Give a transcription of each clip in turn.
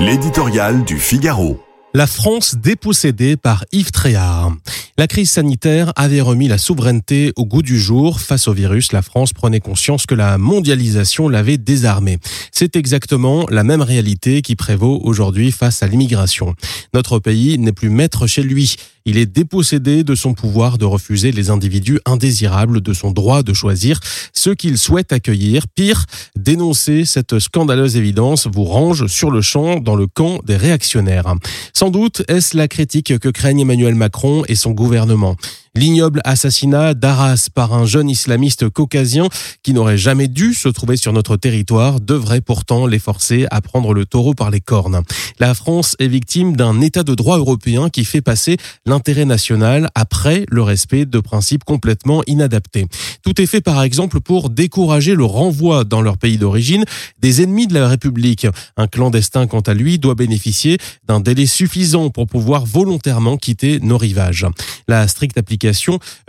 L'éditorial du Figaro. La France dépossédée par Yves Tréhard. La crise sanitaire avait remis la souveraineté au goût du jour. Face au virus, la France prenait conscience que la mondialisation l'avait désarmée. C'est exactement la même réalité qui prévaut aujourd'hui face à l'immigration. Notre pays n'est plus maître chez lui. Il est dépossédé de son pouvoir de refuser les individus indésirables, de son droit de choisir ceux qu'il souhaite accueillir. Pire, dénoncer cette scandaleuse évidence vous range sur le champ dans le camp des réactionnaires. Sans doute est-ce la critique que craignent Emmanuel Macron et son gouvernement. L'ignoble assassinat d'Arras par un jeune islamiste caucasien qui n'aurait jamais dû se trouver sur notre territoire devrait pourtant les forcer à prendre le taureau par les cornes. La France est victime d'un état de droit européen qui fait passer l'intérêt national après le respect de principes complètement inadaptés. Tout est fait par exemple pour décourager le renvoi dans leur pays d'origine des ennemis de la République. Un clandestin, quant à lui, doit bénéficier d'un délai suffisant pour pouvoir volontairement quitter nos rivages. La stricte application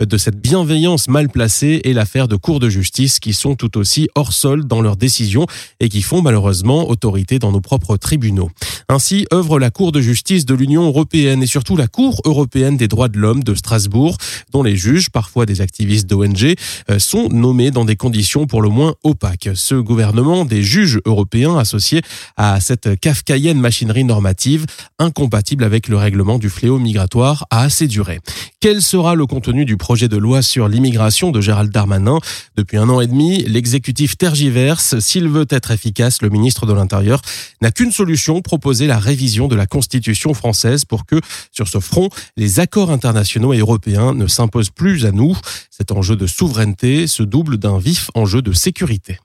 de cette bienveillance mal placée et l'affaire de cours de justice qui sont tout aussi hors sol dans leurs décisions et qui font malheureusement autorité dans nos propres tribunaux. Ainsi œuvre la Cour de justice de l'Union européenne et surtout la Cour européenne des droits de l'homme de Strasbourg, dont les juges, parfois des activistes d'ONG, euh, sont nommés dans des conditions pour le moins opaques. Ce gouvernement des juges européens associés à cette kafkaïenne machinerie normative, incompatible avec le règlement du fléau migratoire, a assez duré. Quel sera le contenu du projet de loi sur l'immigration de Gérald Darmanin? Depuis un an et demi, l'exécutif tergiverse. S'il veut être efficace, le ministre de l'Intérieur n'a qu'une solution, proposer la révision de la Constitution française pour que, sur ce front, les accords internationaux et européens ne s'imposent plus à nous. Cet enjeu de souveraineté se double d'un vif enjeu de sécurité.